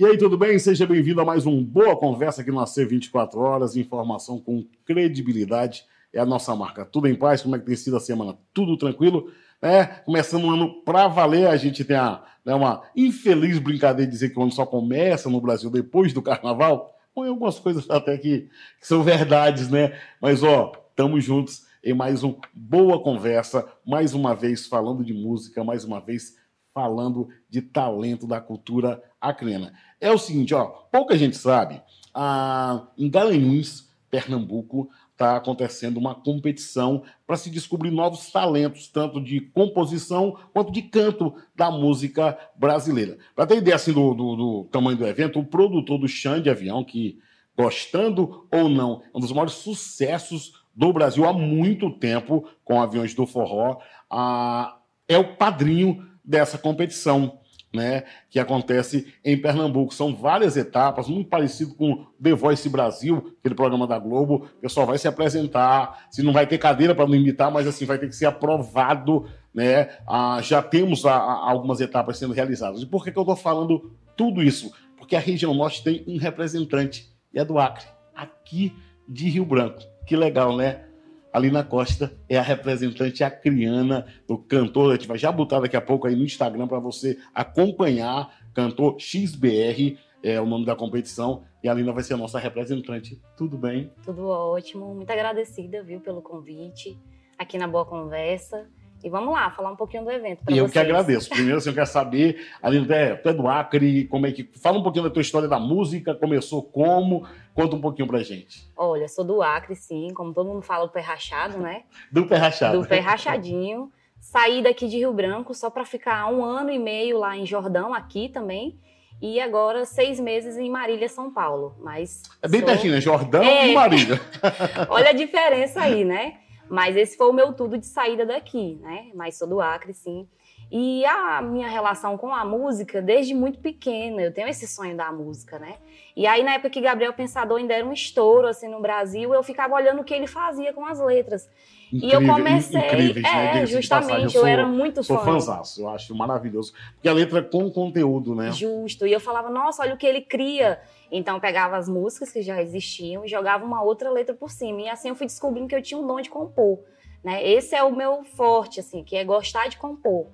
E aí, tudo bem? Seja bem-vindo a mais um Boa Conversa aqui no AC 24 Horas. Informação com credibilidade é a nossa marca. Tudo em paz? Como é que tem sido a semana? Tudo tranquilo? É, começando um ano para valer, a gente tem a, né, uma infeliz brincadeira de dizer que o ano só começa no Brasil depois do carnaval. Põe algumas coisas até que, que são verdades, né? Mas, ó, estamos juntos em mais um Boa Conversa, mais uma vez falando de música, mais uma vez falando de talento da cultura acriana. É o seguinte, ó, pouca gente sabe, ah, em Garanhuns, Pernambuco, está acontecendo uma competição para se descobrir novos talentos, tanto de composição quanto de canto da música brasileira. Para ter ideia assim, do, do, do, tamanho do evento, o produtor do Xande de Avião, que, gostando ou não, é um dos maiores sucessos do Brasil há muito tempo, com aviões do forró, ah, é o padrinho dessa competição né, que acontece em Pernambuco. São várias etapas, muito parecido com The Voice Brasil, aquele programa da Globo. O pessoal vai se apresentar, se não vai ter cadeira para não imitar, mas assim vai ter que ser aprovado. Né? Ah, já temos a, a, algumas etapas sendo realizadas. E por que, que eu estou falando tudo isso? Porque a região norte tem um representante, e é do Acre, aqui de Rio Branco. Que legal, né? Alina Costa é a representante acriana do cantor. A gente vai já botar daqui a pouco aí no Instagram para você acompanhar. Cantor XBR é o nome da competição. E a Alina vai ser a nossa representante. Tudo bem? Tudo ótimo. Muito agradecida, viu, pelo convite aqui na Boa Conversa. E vamos lá, falar um pouquinho do evento. E eu vocês. que agradeço. Primeiro, assim, eu quero saber, Aline, é, tu é do Acre, como é que. Fala um pouquinho da tua história da música, começou como? Conta um pouquinho pra gente. Olha, sou do Acre, sim, como todo mundo fala, o pé rachado, né? do pé rachado. Do pé rachadinho. Saí daqui de Rio Branco só para ficar um ano e meio lá em Jordão, aqui também. E agora seis meses em Marília, São Paulo. Mas é bem sou... pertinho, né? Jordão é... e Marília. Olha a diferença aí, né? Mas esse foi o meu tudo de saída daqui, né? Mas sou do Acre, sim. E a minha relação com a música, desde muito pequena, eu tenho esse sonho da música, né? E aí, na época que Gabriel Pensador ainda era um estouro, assim, no Brasil, eu ficava olhando o que ele fazia com as letras. Incrível, e eu comecei. Incríveis, né? É, justamente, eu, sou, eu, era muito sou fã. Sou fãzaço, eu acho maravilhoso. Porque a letra é com conteúdo, né? Justo. E eu falava, nossa, olha o que ele cria. Então pegava as músicas que já existiam e jogava uma outra letra por cima. E assim eu fui descobrindo que eu tinha um dom de compor. Né? Esse é o meu forte, assim, que é gostar de compor.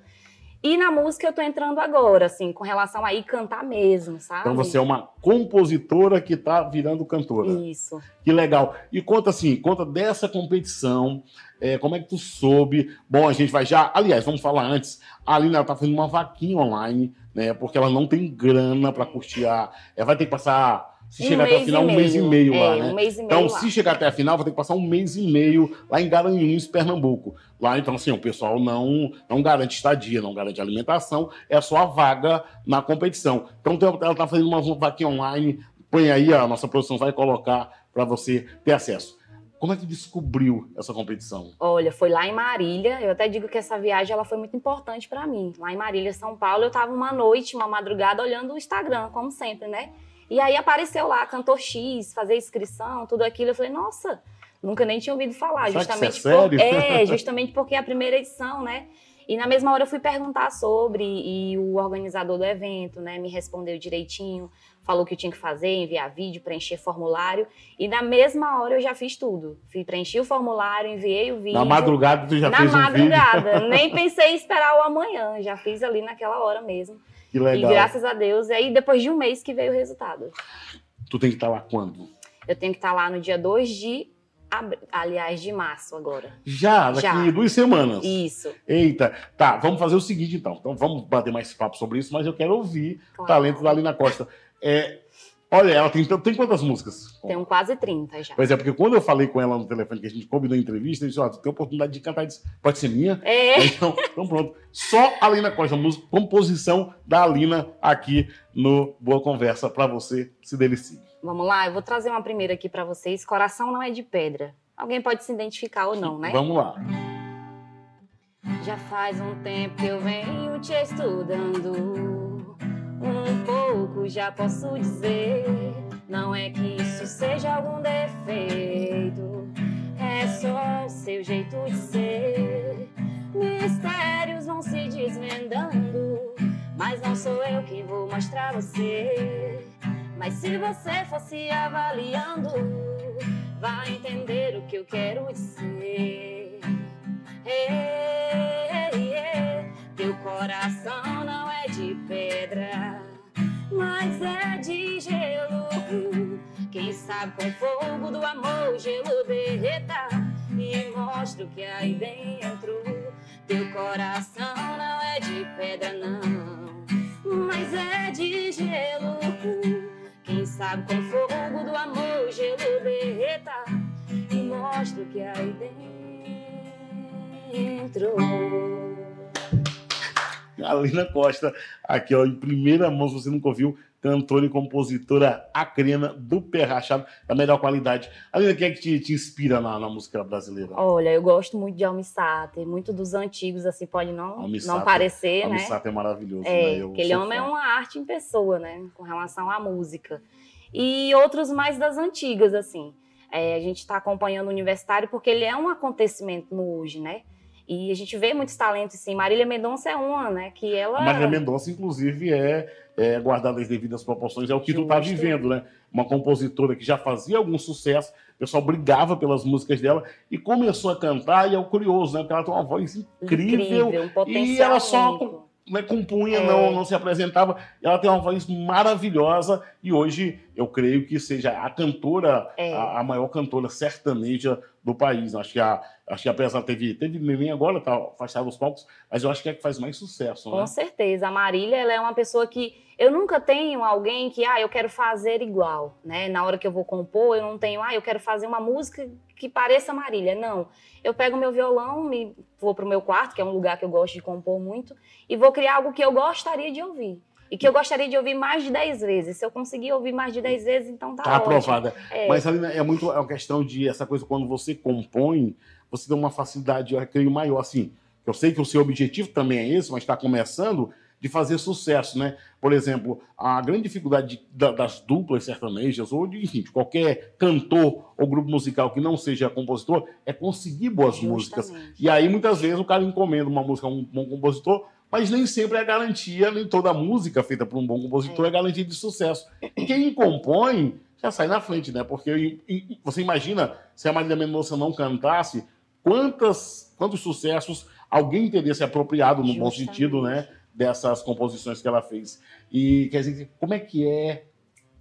E na música eu tô entrando agora, assim, com relação a ir cantar mesmo, sabe? Então você é uma compositora que tá virando cantora. Isso. Que legal. E conta assim, conta dessa competição, é, como é que tu soube? Bom, a gente vai já. Aliás, vamos falar antes. A Aline tá fazendo uma vaquinha online, né? Porque ela não tem grana para custear. Ela vai ter que passar se um chegar até a final, um mês e meio é, lá, né? Um mês e então, meio se lá. chegar até a final, vai ter que passar um mês e meio lá em Garanhuns, Pernambuco. Lá, então, assim, o pessoal não, não garante estadia, não garante alimentação, é só a vaga na competição. Então, ela está fazendo uma vaquinha online, põe aí, a nossa produção vai colocar para você ter acesso. Como é que descobriu essa competição? Olha, foi lá em Marília. Eu até digo que essa viagem ela foi muito importante para mim. Lá em Marília, São Paulo, eu estava uma noite, uma madrugada, olhando o Instagram, como sempre, né? E aí apareceu lá, cantor X, fazer inscrição, tudo aquilo. Eu falei, nossa, nunca nem tinha ouvido falar. Será justamente que é, sério? Por... é, justamente porque é a primeira edição, né? E na mesma hora eu fui perguntar sobre, e o organizador do evento, né, me respondeu direitinho, falou que eu tinha que fazer, enviar vídeo, preencher formulário. E na mesma hora eu já fiz tudo. Fui preencher o formulário, enviei o vídeo. Na madrugada tu já na fez Na madrugada. Um Nem pensei em esperar o amanhã, já fiz ali naquela hora mesmo. Que legal. E graças a Deus, e aí depois de um mês que veio o resultado. Tu tem que estar lá quando? Eu tenho que estar lá no dia 2 de aliás, de março agora. Já, daqui Já. duas semanas. Isso. Eita, tá, vamos fazer o seguinte então. Então vamos bater mais papo sobre isso, mas eu quero ouvir claro. o talento da Alina Costa. É, Olha, ela tem, tem quantas músicas? Tem quase 30 já. Pois é, porque quando eu falei com ela no telefone, que a gente combinou a entrevista, ele disse, ó, tu tem oportunidade de cantar, disse, pode ser minha? É. Então, então pronto. Só a Alina Costa, música, composição da Alina aqui no Boa Conversa, para você se delicie. Vamos lá, eu vou trazer uma primeira aqui para vocês. Coração não é de pedra. Alguém pode se identificar ou não, né? Vamos lá. Já faz um tempo que eu venho te estudando um pouco já posso dizer. Não é que isso seja algum defeito, é só o seu jeito de ser. Mistérios vão se desvendando, Mas não sou eu que vou mostrar você. Mas se você fosse avaliando, vai entender o que eu quero dizer. Hey, hey, hey. Teu coração não é de pedra, mas é de gelo. Quem sabe com fogo do amor o gelo derreta e mostra o que há aí dentro. Teu coração não é de pedra, não, mas é de gelo. Quem sabe com fogo do amor o gelo derreta e mostra o que há aí dentro. Alina Costa, aqui ó, em primeira mão, se você nunca ouviu, cantora e compositora acrena do pé rachado, da melhor qualidade. Alina, quem é que te, te inspira na, na, música brasileira? Olha, eu gosto muito de Almissater, muito dos antigos, assim, pode não, não parecer, Almissater né? Almissater é maravilhoso, é, né? aquele homem é uma arte em pessoa, né? Com relação à música. E outros mais das antigas, assim. É, a gente está acompanhando o Universitário porque ele é um acontecimento no hoje, né? E a gente vê muitos talentos, sim. Marília Mendonça é uma, né? Que ela. A Marília Mendonça, inclusive, é, é guardada as devidas proporções, é o que Justo. tu tá vivendo, né? Uma compositora que já fazia algum sucesso, o pessoal brigava pelas músicas dela e começou a cantar, e é o curioso, né? Porque ela tem uma voz incrível, incrível um e ela só né, compunha, é. não, não se apresentava. Ela tem uma voz maravilhosa e hoje eu creio que seja a cantora, é. a, a, maior cantora sertaneja do país. Acho que a, acho que apesar teve teve neném agora, tá afastada dos palcos, mas eu acho que é que faz mais sucesso. Com né? certeza, a Marília ela é uma pessoa que eu nunca tenho alguém que ah eu quero fazer igual, né? Na hora que eu vou compor, eu não tenho ah eu quero fazer uma música que pareça Marília, não. Eu pego meu violão, me vou pro meu quarto, que é um lugar que eu gosto de compor muito, e vou criar algo que eu gostaria de ouvir. E que eu gostaria de ouvir mais de 10 vezes. Se eu conseguir ouvir mais de 10 vezes, então tá, tá aprovada. É. Mas ali é muito é uma questão de essa coisa quando você compõe, você tem uma facilidade, eu creio, maior. Assim, eu sei que o seu objetivo também é esse, mas está começando de fazer sucesso, né? Por exemplo, a grande dificuldade de, das duplas sertanejas ou de, enfim, de qualquer cantor ou grupo musical que não seja compositor é conseguir boas Justamente. músicas. E aí muitas vezes o cara encomenda uma música a um bom compositor, mas nem sempre é garantia, nem toda música feita por um bom compositor é, é garantia de sucesso. Quem compõe já sai na frente, né? Porque você imagina se a Marília Mendonça não cantasse, quantas, quantos sucessos alguém teria se apropriado no Justamente. bom sentido, né? Dessas composições que ela fez. E quer dizer, como é que é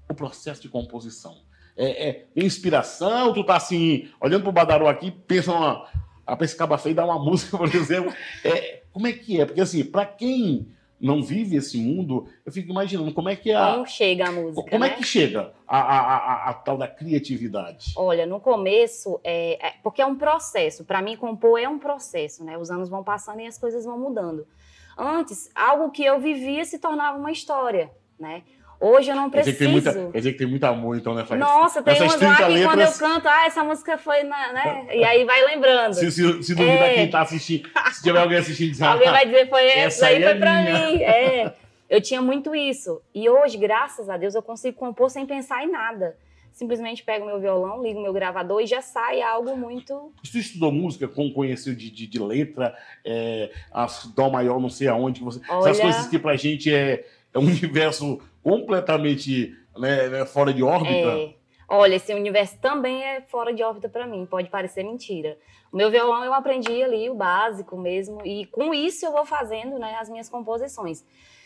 o processo de composição? É, é inspiração? Tu tá assim, olhando pro Badaró aqui, pensa uma. A Pescaba Feia dá uma música, por exemplo. É, como é que é? Porque assim, para quem não vive esse mundo, eu fico imaginando como é que é a. Como chega a música. Como né? é que chega a, a, a, a, tal da criatividade? Olha, no começo, é, é porque é um processo. Para mim, compor é um processo, né? Os anos vão passando e as coisas vão mudando. Antes, algo que eu vivia se tornava uma história, né? Hoje eu não preciso. Quer dizer que tem, muita, dizer que tem muito amor, então, né? Nossa, tem umas lá que letras... quando eu canto, ah, essa música foi na. Né? E aí vai lembrando. Se, se, se duvida é... quem tá assistindo, se tiver alguém assistindo, diz, alguém vai dizer, foi essa, essa aí, foi é pra minha. mim. É. Eu tinha muito isso. E hoje, graças a Deus, eu consigo compor sem pensar em nada. Simplesmente pego meu violão, ligo meu gravador e já sai algo muito. Você estudou música com conheceu de, de, de letra, é, as dó maior, não sei aonde. Você, Olha... Essas coisas que pra gente é, é um universo completamente né, né, fora de órbita. É. Olha, esse universo também é fora de órbita para mim, pode parecer mentira. O meu violão eu aprendi ali o básico mesmo, e com isso eu vou fazendo né, as minhas composições.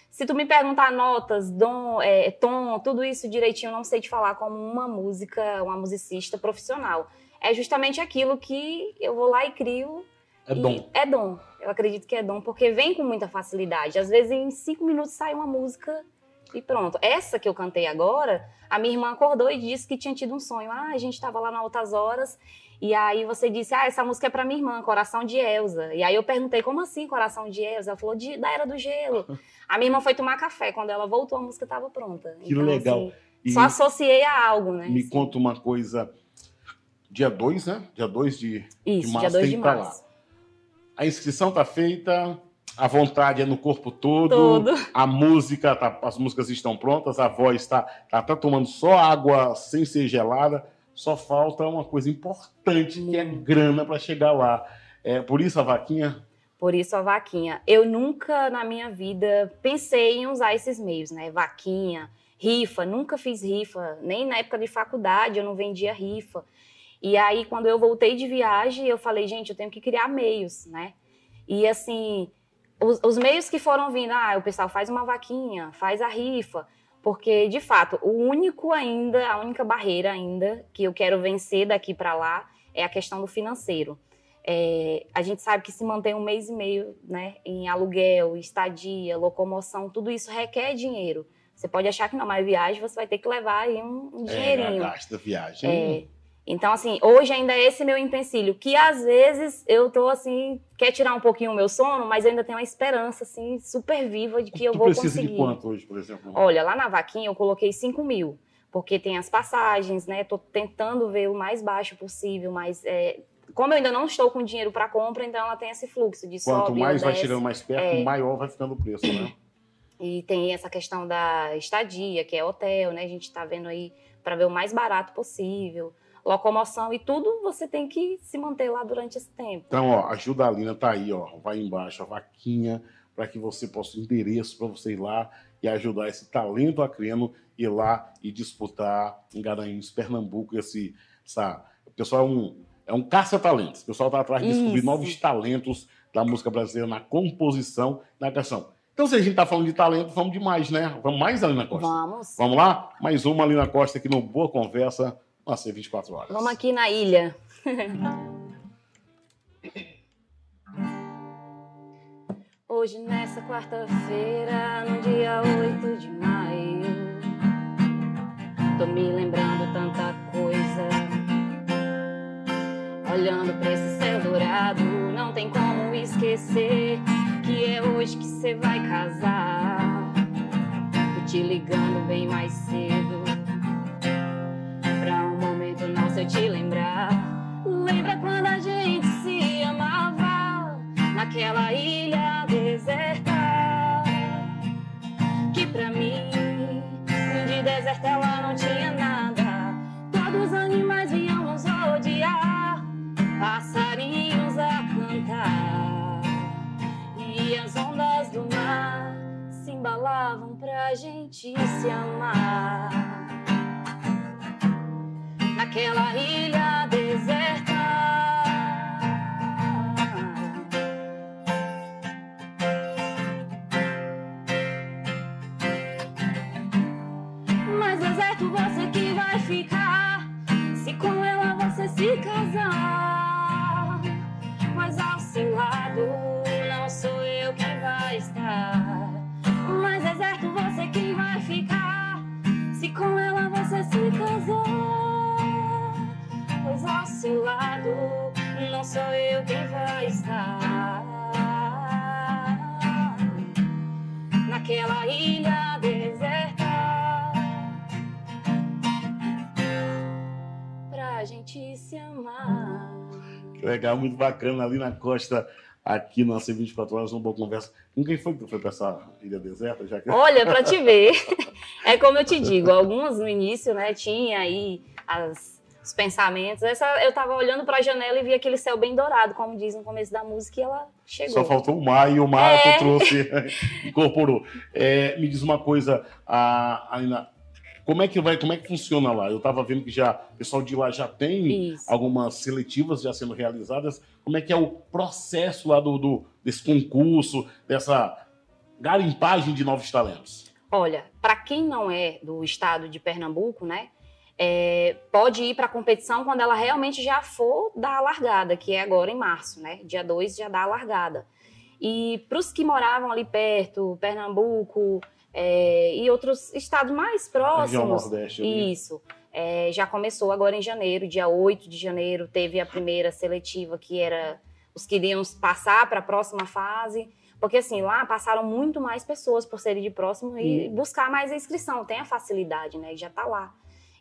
Se tu me perguntar notas, dom, é, tom, tudo isso direitinho, eu não sei te falar como uma música, uma musicista profissional. É justamente aquilo que eu vou lá e crio. É e dom. É dom. Eu acredito que é dom, porque vem com muita facilidade. Às vezes, em cinco minutos sai uma música e pronto. Essa que eu cantei agora, a minha irmã acordou e disse que tinha tido um sonho. Ah, a gente estava lá na Altas Horas. E aí você disse, ah, essa música é para minha irmã, Coração de Elsa. E aí eu perguntei, como assim Coração de Elsa? Ela falou, de, da Era do Gelo. A minha irmã foi tomar café. Quando ela voltou, a música estava pronta. Que então, legal. Assim, e só associei a algo, né? Me assim. conta uma coisa. Dia 2, né? Dia 2 de, Isso, de março dia 2 de março. Lá. A inscrição tá feita, a vontade é no corpo todo, todo. a música, tá, as músicas estão prontas, a voz está tá, tá tomando só água sem ser gelada, só falta uma coisa importante que é grana para chegar lá. É, por isso a vaquinha Por isso a vaquinha. Eu nunca na minha vida pensei em usar esses meios, né? Vaquinha, rifa, nunca fiz rifa, nem na época de faculdade eu não vendia rifa. E aí quando eu voltei de viagem, eu falei, gente, eu tenho que criar meios, né? E assim, os, os meios que foram vindo, ah, o pessoal faz uma vaquinha, faz a rifa, porque de fato, o único ainda, a única barreira ainda que eu quero vencer daqui para lá é a questão do financeiro. É, a gente sabe que se mantém um mês e meio né, em aluguel, estadia, locomoção, tudo isso requer dinheiro. Você pode achar que não, mas viagem você vai ter que levar aí um, um dinheirinho. É, gasta viagem. É, então, assim, hoje ainda é esse meu empecilho, que às vezes eu tô assim, quer tirar um pouquinho o meu sono, mas eu ainda tenho uma esperança, assim, super viva de que eu tu vou precisa conseguir. de quanto hoje, por exemplo? Olha, lá na vaquinha eu coloquei 5 mil, porque tem as passagens, né? Tô tentando ver o mais baixo possível, mas é, como eu ainda não estou com dinheiro para compra, então ela tem esse fluxo de Quanto sobe mais vai desce. chegando mais perto, É. maior vai ficando o preço, né? E tem essa questão da estadia, que é hotel, né? A gente está vendo aí para ver o mais barato possível. Locomoção e tudo, você tem que se manter lá durante esse tempo. Então, ó, ajuda a Lina, tá aí, ó. Vai embaixo a vaquinha para que você possa o endereço para você ir lá e ajudar esse talento acreano ir lá e disputar em Garanhuns, Pernambuco, esse, essa, o pessoal é um, é um caça-talentos. O pessoal tá atrás de descobrir Isso. novos talentos da música brasileira na composição, na canção. Então, se a gente tá falando de talento, vamos demais, né? Vamos mais, Alina Costa? Vamos. Vamos lá? Mais uma Alina Costa aqui no Boa Conversa, na C24 Horas. Vamos aqui na ilha. Hoje, nessa quarta-feira, no dia 8 de maio, tô me lembrando tanta coisa. Olhando pra esse céu dourado, não tem como esquecer que é hoje que você vai casar. Tô te ligando bem mais cedo eu te lembrar. Lembra quando a gente se amava naquela ilha deserta? Que pra mim, de deserto ela não tinha nada. Todos os animais vinham nos rodear, passarinhos a cantar. E as ondas do mar se embalavam pra gente se amar naquela ilha Naquela ilha deserta. Pra gente se amar. Que Legal, muito bacana. Ali na costa, aqui na C24 Horas, uma boa conversa. Com quem foi que foi pra essa ilha deserta? Já que... Olha, pra te ver. É como eu te digo, algumas no início, né, tinha aí as, os pensamentos. Essa, eu tava olhando pra janela e vi aquele céu bem dourado, como diz no começo da música, e ela chegou. Só faltou o mar e o mar É. tu trouxe, incorporou. É, me diz uma coisa, a, Alina, como é que vai, como é que funciona lá? Eu estava vendo que já o pessoal de lá já tem Isso. algumas seletivas já sendo realizadas. Como é que é o processo lá do, do- desse concurso, dessa garimpagem de novos talentos? Olha, para quem não é do estado de Pernambuco, né, é, pode ir para a competição quando ela realmente já for dar a largada, que é agora em março, né? Dia 2 já dá a largada. E para os que moravam ali perto, Pernambuco é, e outros estados mais Região próximos, Nordeste. Isso. É, já começou agora em janeiro, dia 8 de janeiro, teve a primeira seletiva que era os que iriam passar para a próxima fase. Porque assim, lá passaram muito mais pessoas por serem de próximo e buscar mais a inscrição. Tem a facilidade, né? Já está lá.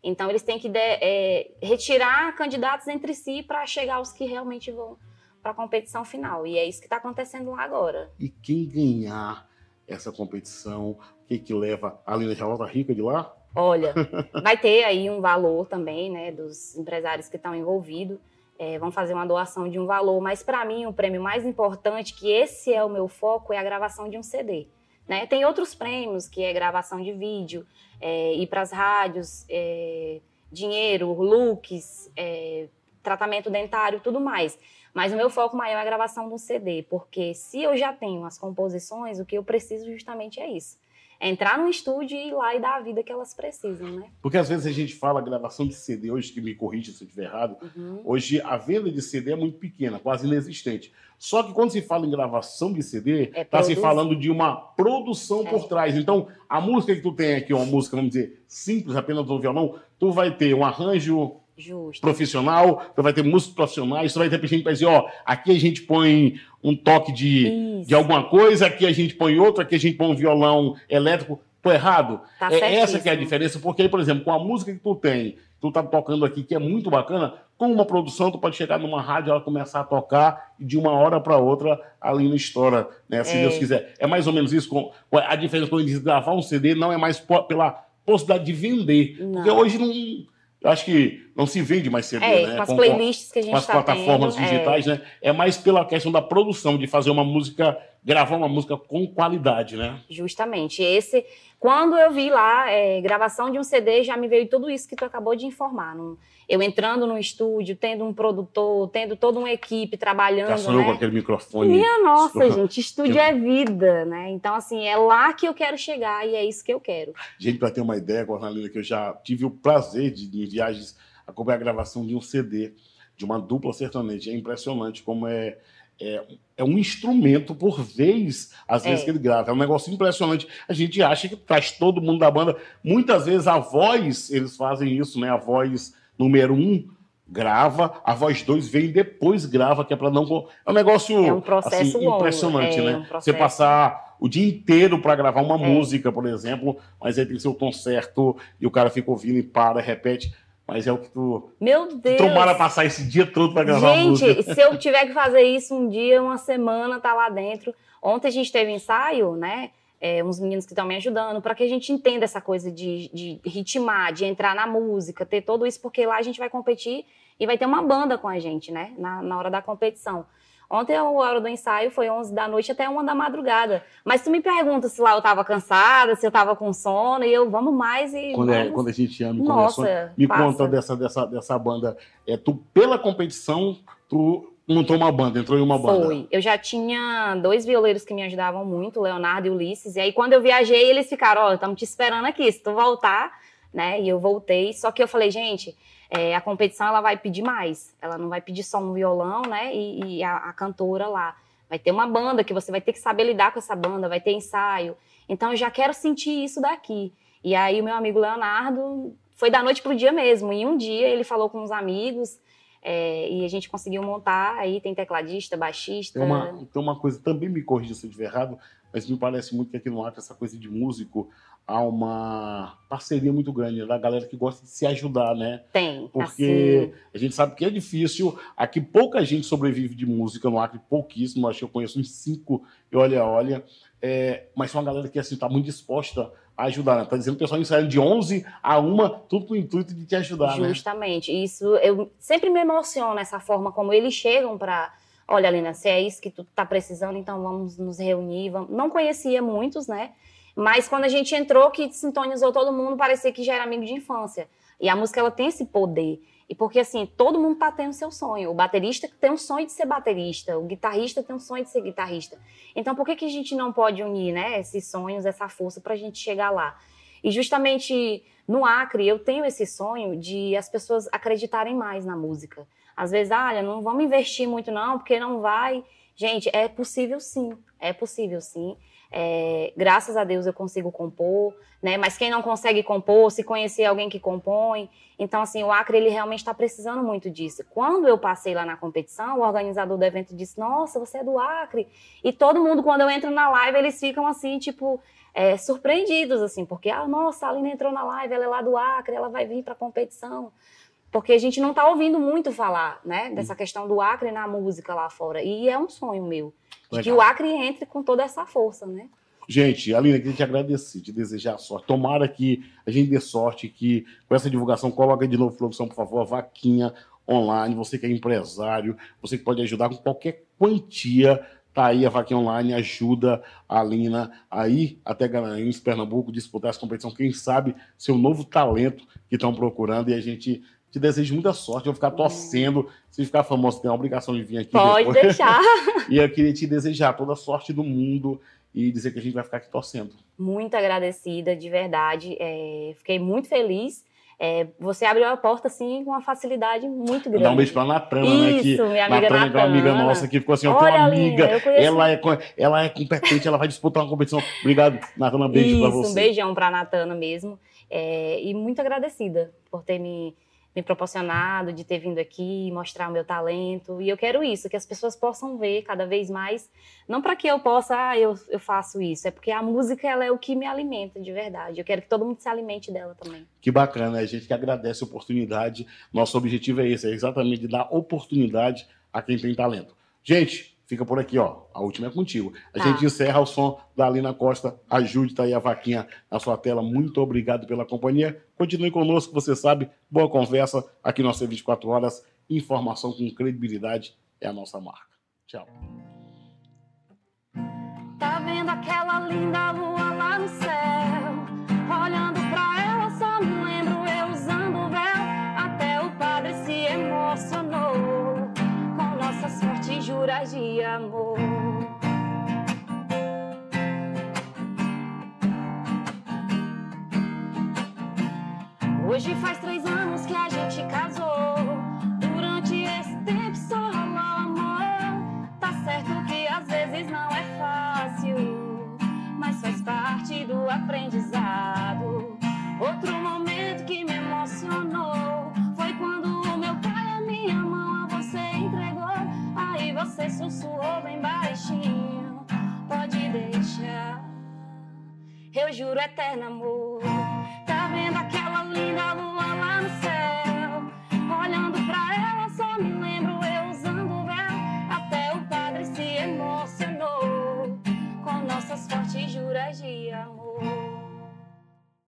Então eles têm que de- é, retirar candidatos entre si para chegar aos que realmente vão para a competição final. E é isso que está acontecendo lá agora. E quem ganhar essa competição, o que que leva? A Alina já volta rica de lá? Olha, vai ter aí um valor também, né, dos empresários que estão envolvidos. é, vão fazer uma doação de um valor, mas para mim o prêmio mais importante, que esse é o meu foco, é a gravação de um CD. Né? Tem outros prêmios, que é gravação de vídeo, é, ir para as rádios, é, dinheiro, looks, é, tratamento dentário, tudo mais. Mas o meu foco maior é a gravação um CD, porque se eu já tenho as composições, o que eu preciso justamente é isso entrar no estúdio e ir lá e dar a vida que elas precisam, né? Porque às vezes a gente fala gravação de CD, hoje que me corrige se eu estiver errado, uhum. hoje a venda de CD é muito pequena, quase inexistente. Só que quando se fala em gravação de CD, está é tá se falando de uma produção é. por trás. Então, a música que tu tem aqui, uma música, vamos dizer, simples, apenas no violão, tu vai ter um arranjo Justo. profissional, tu vai ter músicos profissionais, tu vai ter gente que vai dizer, ó, aqui a gente põe um toque de, de alguma coisa, aqui a gente põe outro, aqui a gente põe um violão elétrico. Tô errado? Tá é essa que é a diferença, porque aí, por exemplo, com a música que tu tem, tu tá tocando aqui, que é muito bacana, com uma produção, tu pode chegar numa rádio, ela começar a tocar e de uma hora para outra ali no estoura, né? Se é. Deus quiser. É mais ou menos isso. Com, a diferença quando eles gravar um CD não é mais pela possibilidade de vender. Não. Porque hoje não acho que não se vende mais CD, é, né? Com as playlists que a gente Com as tá plataformas tendo, digitais, é. né? É mais pela questão da produção, de fazer uma música, gravar uma música com qualidade, né? Justamente. Esse, quando eu vi lá, é, gravação de um CD, já me veio tudo isso que tu acabou de informar. Não, eu entrando no estúdio, tendo um produtor, tendo toda uma equipe trabalhando. Já né? com aquele microfone. Minha nossa, gente, estúdio é vida, né? Então, assim, é lá que eu quero chegar e é isso que eu quero. Gente, para ter uma ideia, Cornalina, que eu já tive o prazer de, em viagens, acompanhar a gravação de um CD, de uma dupla sertaneja. É impressionante como é. É, é, um instrumento por vez, às vezes, é. que ele grava. É um negócio impressionante. A gente acha que traz todo mundo da banda. Muitas vezes a voz, eles fazem isso, né? A voz número um grava, a voz 2 vem depois grava, que é para não. É um negócio é um processo assim, impressionante, é, né? Um processo... Você passar o dia inteiro para gravar uma é. música, por exemplo, mas aí tem que ser o tom certo e o cara fica ouvindo e para, repete. Mas é o que tu. Meu Deus! Tomara passar esse dia todo para gravar gente, música. Gente, se eu tiver que fazer isso um dia, uma semana, tá lá dentro. Ontem a gente teve ensaio, né? é, uns meninos que estão me ajudando, para que a gente entenda essa coisa de, de ritmar, de entrar na música, ter tudo isso, porque lá a gente vai competir e vai ter uma banda com a gente, né, na, na hora da competição. Ontem a hora do ensaio foi 11 da noite até 1 da madrugada. Mas tu me pergunta se lá eu tava cansada, se eu tava com sono, e eu, vamos mais e. Quando, é, vamos... É, quando a gente ama, Nossa, me passa. conta dessa, dessa, dessa banda. É, tu, pela competição, tu montou uma banda, entrou em uma banda. Foi. Eu já tinha dois violeiros que me ajudavam muito, o Leonardo e Ulisses. E aí, quando eu viajei, eles ficaram: Ó, oh, estamos te esperando aqui, se tu voltar, né? E eu voltei. Só que eu falei, gente, é, a competição ela vai pedir mais. Ela não vai pedir só um violão, né? E, e a, a, cantora lá. Vai ter uma banda que você vai ter que saber lidar com essa banda, vai ter ensaio. Então, eu já quero sentir isso daqui. E aí, o meu amigo Leonardo foi da noite pro dia mesmo. E um dia ele falou com uns amigos é, e a gente conseguiu montar, aí tem tecladista, baixista. Tem uma, tem uma coisa, também me corrija se eu estiver errado, mas me parece muito que aqui no Acre, essa coisa de músico, há uma parceria muito grande da galera que gosta de se ajudar, né? Tem. Porque assim... a gente sabe que é difícil. Aqui pouca gente sobrevive de música no Acre, pouquíssimo. Acho que eu conheço uns cinco e olha, olha. É, mas são uma galera que assim, está muito disposta ajudar. Né? Tá dizendo que o pessoal ensaiando de 11 a 1, tudo com o intuito de te ajudar, né? Justamente. Né? Isso eu sempre me emociono essa forma como eles chegam para olha, Lina, se é isso que tu tá precisando, então vamos nos reunir. Vamos... Não conhecia muitos, né? Mas quando a gente entrou, que sintonizou todo mundo, parecia que já era amigo de infância. E a música, ela tem esse poder. E porque, assim, todo mundo tá tendo seu sonho. O baterista tem um sonho de ser baterista, o guitarrista tem um sonho de ser guitarrista. Então, por que, que a gente não pode unir, né, esses sonhos, essa força para a gente chegar lá? E justamente no Acre, eu tenho esse sonho de as pessoas acreditarem mais na música. Às vezes, ah, olha, não vamos investir muito não, porque não vai. Gente, é possível sim, é possível sim. É, graças a Deus eu consigo compor, né? Mas quem não consegue compor, se conhecer alguém que compõe. Então, assim, o Acre ele realmente está precisando muito disso. Quando eu passei lá na competição, o organizador do evento disse: Nossa, você é do Acre. E todo mundo, quando eu entro na live, eles ficam assim, tipo, é, surpreendidos, assim, porque, ah, nossa, a Aline entrou na live, ela é lá do Acre, ela vai vir para a competição. Porque a gente não está ouvindo muito falar, né, dessa questão do Acre na música lá fora. E é um sonho meu. De que o Acre entre com toda essa força, né? Gente, Aline, queria te agradecer, te desejar sorte. Tomara que a gente dê sorte, que com essa divulgação, coloca de novo produção, por favor, a vaquinha, online, você que é empresário, você que pode ajudar com qualquer quantia, tá aí a Vaquinha Online, ajuda a Lina aí até Garanhuns, Pernambuco, disputar essa competição, quem sabe ser um novo talento que estão procurando e a gente te desejo muita sorte. Eu vou ficar torcendo. Se ficar famoso, tem a obrigação de vir aqui. Pode depois. deixar. e eu queria te desejar toda a sorte do mundo e dizer que a gente vai ficar aqui torcendo. Muito agradecida, de verdade. É, fiquei muito feliz. É, você abriu a porta assim com uma facilidade muito grande. Dá um beijo pra Natana, né? Que, minha amiga Natana, Natana, que é uma amiga nossa que ficou assim, ó, tua amiga, ela é, ela é competente, ela vai disputar uma competição. Obrigado, Natana, beijo Isso, pra você. um beijão pra Natana mesmo. É, e muito agradecida por ter me me proporcionado de ter vindo aqui, mostrar o meu talento. E eu quero isso, que as pessoas possam ver cada vez mais. Não para que eu possa, ah, eu, eu faço isso, é porque a música ela é o que me alimenta de verdade. Eu quero que todo mundo se alimente dela também. Que bacana, a gente que agradece a oportunidade. Nosso objetivo é esse, é exatamente dar oportunidade a quem tem talento. Gente, fica por aqui, ó. A última é contigo. A tá. gente encerra o som da Alina Costa. Ajude, tá aí a vaquinha na sua tela. Muito obrigado pela companhia. Continue conosco, você sabe. Boa conversa aqui no c 24 Horas. Informação com credibilidade é a nossa marca. Tchau. Tá vendo aquela linda lua lá no céu? Olhando pra juras de amor. Hoje faz três anos que a gente eu juro eterno amor.